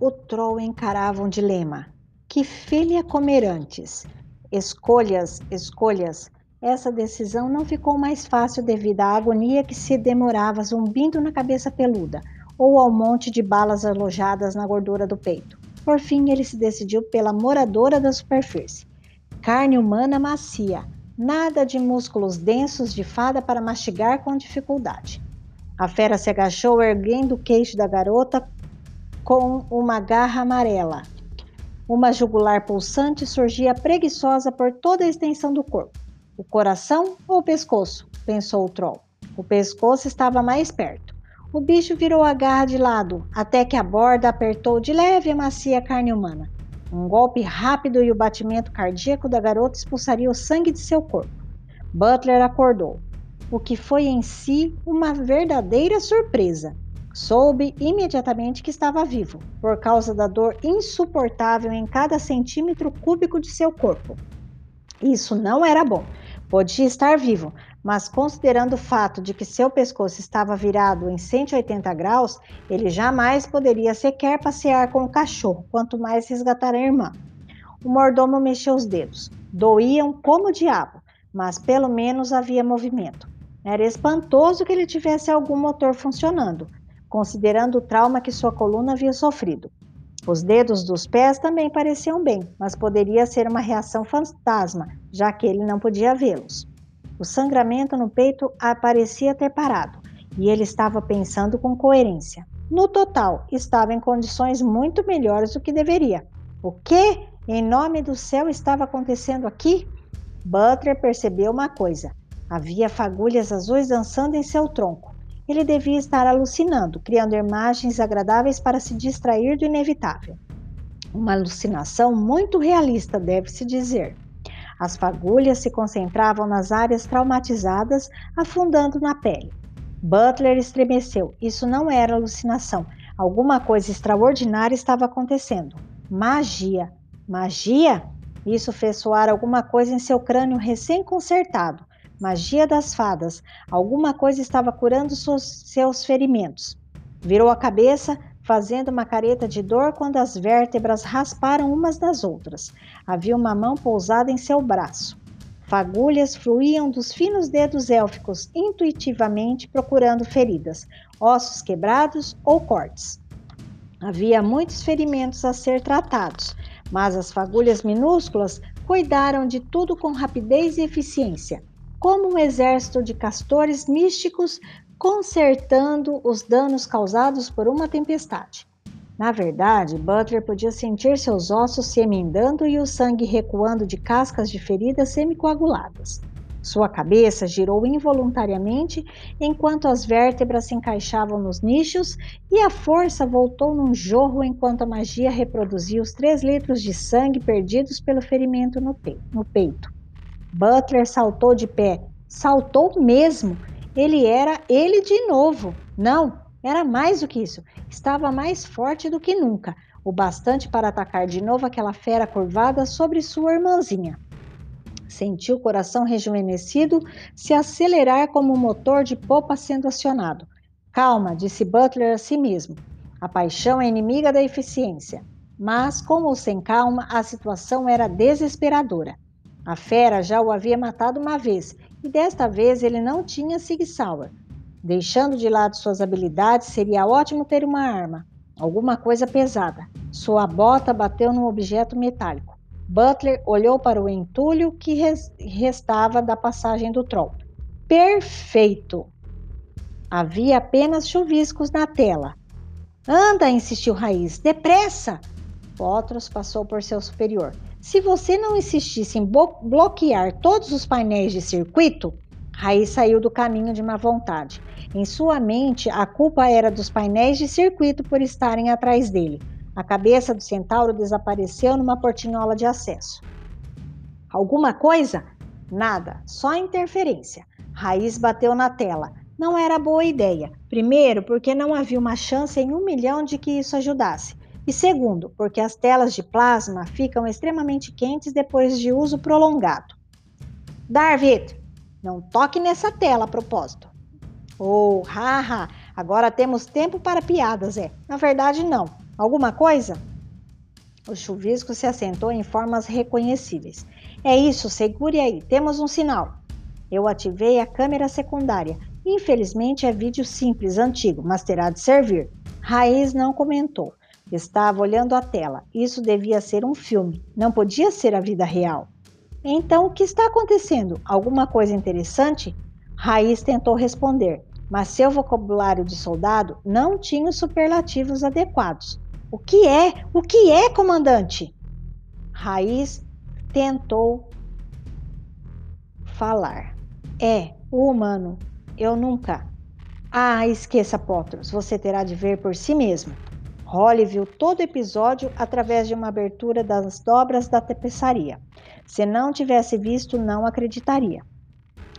o Troll encarava um dilema. Que filha comer antes? Escolhas, escolhas. Essa decisão não ficou mais fácil devido à agonia que se demorava zumbindo na cabeça peluda ou ao monte de balas alojadas na gordura do peito. Por fim, ele se decidiu pela moradora da superfície. Carne humana macia, nada de músculos densos de fada para mastigar com dificuldade. A fera se agachou, erguendo o queixo da garota com uma garra amarela. Uma jugular pulsante surgia preguiçosa por toda a extensão do corpo. O coração ou o pescoço? pensou o troll. O pescoço estava mais perto. O bicho virou a garra de lado, até que a borda apertou de leve e macia carne humana. Um golpe rápido e o batimento cardíaco da garota expulsaria o sangue de seu corpo. Butler acordou, o que foi em si uma verdadeira surpresa. Soube imediatamente que estava vivo, por causa da dor insuportável em cada centímetro cúbico de seu corpo. Isso não era bom. Podia estar vivo, mas considerando o fato de que seu pescoço estava virado em 180 graus, ele jamais poderia sequer passear com o cachorro, quanto mais resgatar a irmã. O mordomo mexeu os dedos. Doíam como diabo, mas pelo menos havia movimento. Era espantoso que ele tivesse algum motor funcionando, considerando o trauma que sua coluna havia sofrido. Os dedos dos pés também pareciam bem, mas poderia ser uma reação fantasma, já que ele não podia vê-los. O sangramento no peito parecia ter parado e ele estava pensando com coerência. No total, estava em condições muito melhores do que deveria. O que, em nome do céu, estava acontecendo aqui? Butler percebeu uma coisa: havia fagulhas azuis dançando em seu tronco. Ele devia estar alucinando, criando imagens agradáveis para se distrair do inevitável. Uma alucinação muito realista, deve-se dizer. As fagulhas se concentravam nas áreas traumatizadas, afundando na pele. Butler estremeceu. Isso não era alucinação. Alguma coisa extraordinária estava acontecendo. Magia. Magia? Isso fez soar alguma coisa em seu crânio recém-consertado. Magia das fadas. Alguma coisa estava curando seus, ferimentos. Virou a cabeça, fazendo uma careta de dor quando as vértebras rasparam umas das outras. Havia uma mão pousada em seu braço. Fagulhas fluíam dos finos dedos élficos, intuitivamente procurando feridas, ossos quebrados ou cortes. Havia muitos ferimentos a ser tratados, mas as fagulhas minúsculas cuidaram de tudo com rapidez e eficiência, como um exército de castores místicos consertando os danos causados por uma tempestade. Na verdade, Butler podia sentir seus ossos se emendando e o sangue recuando de cascas de feridas semicoaguladas. Sua cabeça girou involuntariamente enquanto as vértebras se encaixavam nos nichos e a força voltou num jorro enquanto a magia reproduzia os três litros de sangue perdidos pelo ferimento no, peito. Butler saltou de pé, saltou mesmo ele era ele de novo. Não, era mais do que isso. Estava mais forte do que nunca, o bastante para atacar de novo aquela fera curvada sobre sua irmãzinha. Sentiu o coração rejuvenescido se acelerar como um motor de popa sendo acionado. Calma, disse Butler a si mesmo. A paixão é inimiga da eficiência. Mas, com ou sem calma, a situação era desesperadora. A fera já o havia matado uma vez e desta vez ele não tinha Sig Sauer. Deixando de lado suas habilidades, seria ótimo ter uma arma, alguma coisa pesada. Sua bota bateu num objeto metálico. Butler olhou para o entulho que restava da passagem do troll. Perfeito! Havia apenas chuviscos na tela. Anda, insistiu Raiz, depressa! Potros passou por seu superior. Se você não insistisse em bloquear todos os painéis de circuito, Raiz saiu do caminho de má vontade. Em sua mente, a culpa era dos painéis de circuito por estarem atrás dele. A cabeça do centauro desapareceu numa portinhola de acesso. Alguma coisa? Nada, só interferência. Raiz bateu na tela. Não era boa ideia. Primeiro, porque não havia uma chance em um milhão de que isso ajudasse. E segundo, porque as telas de plasma ficam extremamente quentes depois de uso prolongado. Darvid, não toque nessa tela a propósito. Oh, haha, agora temos tempo para piadas, é. Na verdade, não. Alguma coisa? O chuvisco se assentou em formas reconhecíveis. É isso, segure aí, temos um sinal. Eu ativei a câmera secundária. Infelizmente é vídeo simples, antigo, mas terá de servir. Raiz não comentou. Estava olhando a tela. Isso devia ser um filme, não podia ser a vida real. Então, o que está acontecendo? Alguma coisa interessante? Raiz tentou responder, mas seu vocabulário de soldado não tinha os superlativos adequados. O que é? O que é, comandante? Raiz tentou falar. É, o humano. Eu nunca. Ah, esqueça, Potros. Você terá de ver por si mesmo. Holly viu todo o episódio através de uma abertura das dobras da tapeçaria. Se não tivesse visto, não acreditaria.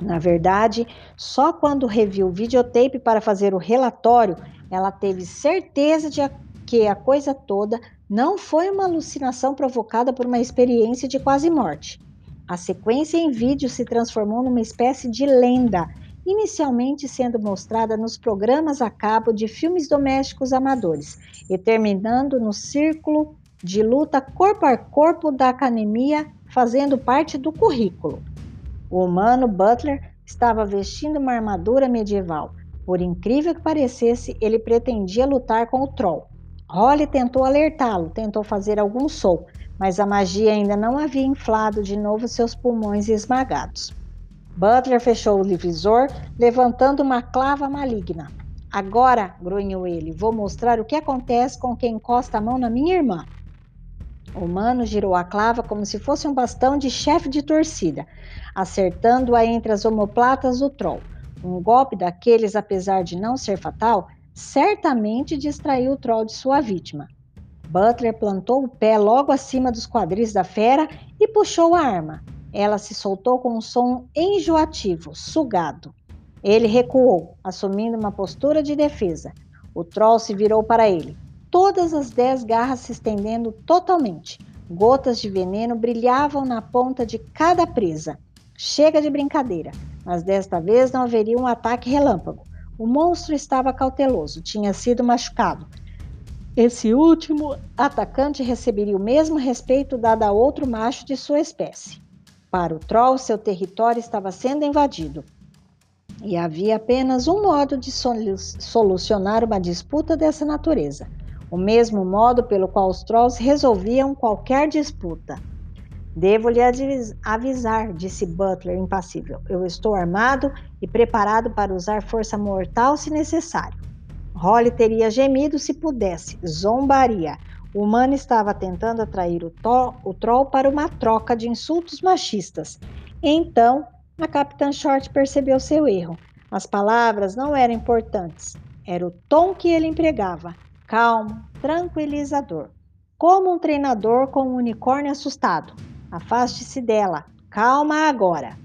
Na verdade, só quando reviu o videotape para fazer o relatório, ela teve certeza de que a coisa toda não foi uma alucinação provocada por uma experiência de quase morte. A sequência em vídeo se transformou numa espécie de lenda inicialmente sendo mostrada nos programas a cabo de filmes domésticos amadores e terminando no círculo de luta corpo a corpo da academia, fazendo parte do currículo. O humano Butler estava vestindo uma armadura medieval. Por incrível que parecesse, ele pretendia lutar com o Troll. Holly tentou alertá-lo, tentou fazer algum som, mas a magia ainda não havia inflado de novo seus pulmões esmagados. Butler fechou o visor, levantando uma clava maligna. Agora, grunhou ele, vou mostrar o que acontece com quem encosta a mão na minha irmã. O humano girou a clava como se fosse um bastão de chefe de torcida, acertando-a entre as omoplatas do troll. Um golpe daqueles, apesar de não ser fatal, certamente distraiu o troll de sua vítima. Butler plantou o pé logo acima dos quadris da fera e puxou a arma. Ela se soltou com um som enjoativo, sugado. Ele recuou, assumindo uma postura de defesa. O troll se virou para ele, todas as dez garras se estendendo totalmente. Gotas de veneno brilhavam na ponta de cada presa. Chega de brincadeira, mas desta vez não haveria um ataque relâmpago. O monstro estava cauteloso, tinha sido machucado. Esse último atacante receberia o mesmo respeito dado a outro macho de sua espécie. Para o Troll, seu território estava sendo invadido. E havia apenas um modo de solucionar uma disputa dessa natureza. O mesmo modo pelo qual os Trolls resolviam qualquer disputa. Devo lhe avisar, disse Butler impassível. Eu estou armado e preparado para usar força mortal se necessário. Holly teria gemido se pudesse, zombaria. O humano estava tentando atrair o, o troll para uma troca de insultos machistas. Então, a Capitã Short percebeu seu erro. As palavras não eram importantes, era o tom que ele empregava, calmo, tranquilizador. Como um treinador com um unicórnio assustado. Afaste-se dela. Calma agora.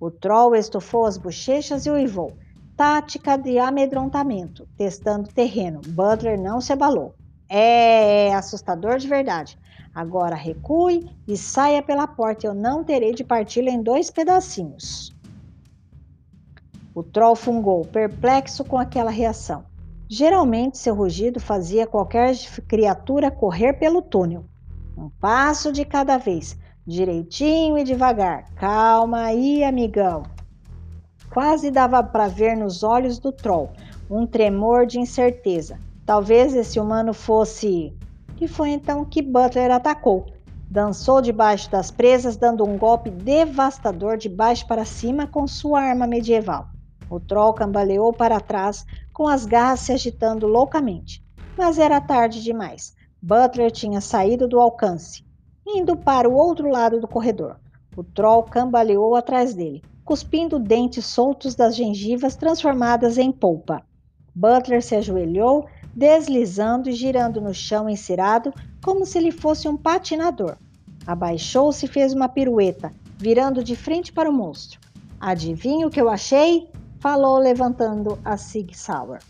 O troll estufou as bochechas e uivou. Tática de amedrontamento, testando terreno. Butler não se abalou. É, é assustador de verdade. Agora recue e saia pela porta. Eu não terei de parti-la em dois pedacinhos. O troll fungou, perplexo com aquela reação. Geralmente, seu rugido fazia qualquer criatura correr pelo túnel. Um passo de cada vez, direitinho e devagar. Calma aí, amigão. Quase dava para ver nos olhos do troll um tremor de incerteza. Talvez esse humano fosse. E foi então que Butler atacou. Dançou debaixo das presas, dando um golpe devastador de baixo para cima com sua arma medieval. O troll cambaleou para trás, com as garras se agitando loucamente. Mas era tarde demais. Butler tinha saído do alcance, indo para o outro lado do corredor. O troll cambaleou atrás dele, cuspindo dentes soltos das gengivas transformadas em polpa. Butler se ajoelhou deslizando e girando no chão encerado como se ele fosse um patinador. Abaixou-se e fez uma pirueta, virando de frente para o monstro. Adivinha o que eu achei? Falou, levantando a Sig Sauer.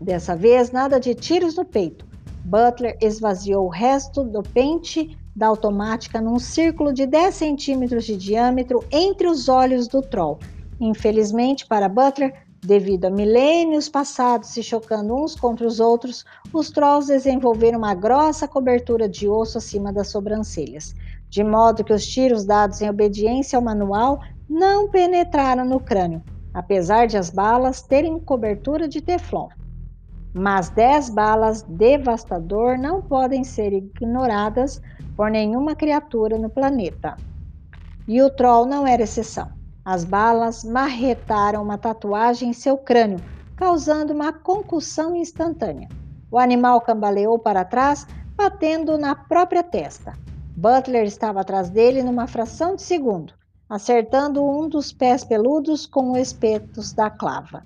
Dessa vez, nada de tiros no peito. Butler esvaziou o resto do pente da automática num círculo de 10 centímetros de diâmetro entre os olhos do troll. Infelizmente para Butler, Devido a milênios passados se chocando uns contra os outros, os trolls desenvolveram uma grossa cobertura de osso acima das sobrancelhas, de modo que os tiros dados em obediência ao manual não penetraram no crânio, apesar de as balas terem cobertura de teflon. Mas dez balas devastador não podem ser ignoradas por nenhuma criatura no planeta. E o troll não era exceção. As balas marretaram uma tatuagem em seu crânio, causando uma concussão instantânea. O animal cambaleou para trás, batendo na própria testa. Butler estava atrás dele numa fração de segundo, acertando um dos pés peludos com os espetos da clava.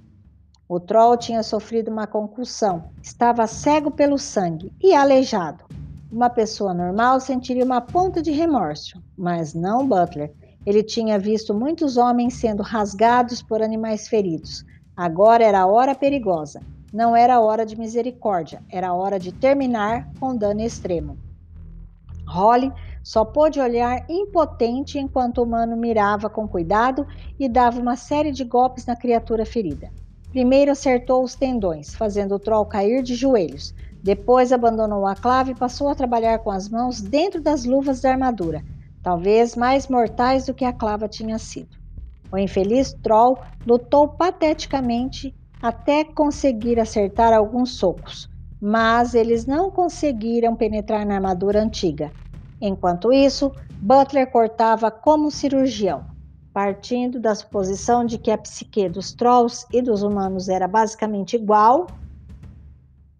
O troll tinha sofrido uma concussão, estava cego pelo sangue e aleijado. Uma pessoa normal sentiria uma ponta de remorso, mas não Butler. Ele tinha visto muitos homens sendo rasgados por animais feridos. Agora era a hora perigosa. Não era hora de misericórdia, era hora de terminar com dano extremo. Holly só pôde olhar impotente enquanto o humano mirava com cuidado e dava uma série de golpes na criatura ferida. Primeiro acertou os tendões, fazendo o troll cair de joelhos. Depois abandonou a clave e passou a trabalhar com as mãos dentro das luvas da armadura, talvez mais mortais do que a clava tinha sido. O infeliz Troll lutou pateticamente até conseguir acertar alguns socos, mas eles não conseguiram penetrar na armadura antiga. Enquanto isso, Butler cortava como cirurgião, partindo da suposição de que a psique dos Trolls e dos humanos era basicamente igual,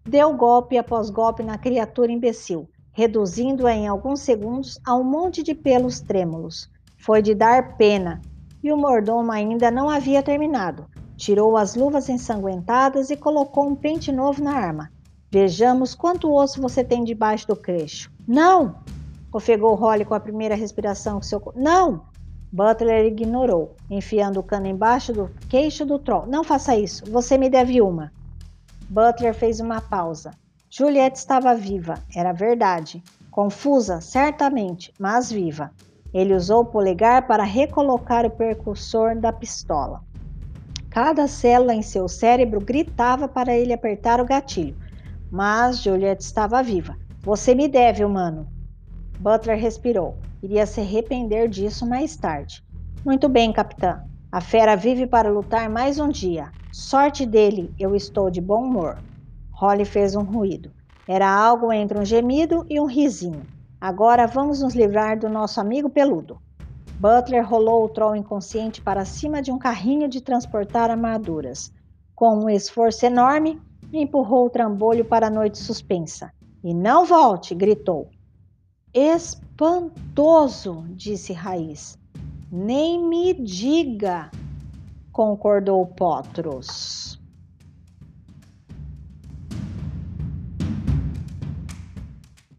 deu golpe após golpe na criatura imbecil, reduzindo-a em alguns segundos a um monte de pelos trêmulos. Foi de dar pena, e o mordomo ainda não havia terminado. Tirou as luvas ensanguentadas e colocou um pente novo na arma. Vejamos quanto osso você tem debaixo do queixo. Não! Ofegou Holly com a primeira respiração que seu. Não! Butler ignorou, enfiando o cano embaixo do queixo do troll. Não faça isso, você me deve uma. Butler fez uma pausa. Juliette estava viva, era verdade. Confusa, certamente, mas viva. Ele usou o polegar para recolocar o percussor da pistola. Cada célula em seu cérebro gritava para ele apertar o gatilho. Mas Juliette estava viva. Você me deve, humano. Butler respirou. Iria se arrepender disso mais tarde. Muito bem, capitã. A fera vive para lutar mais um dia. Sorte dele, eu estou de bom humor. Holly fez um ruído. Era algo entre um gemido e um risinho. Agora vamos nos livrar do nosso amigo peludo. Butler rolou o troll inconsciente para cima de um carrinho de transportar armaduras. Com um esforço enorme, empurrou o trambolho para a noite suspensa. E não volte! gritou. Espantoso! disse Raiz. Nem me diga! concordou Potros.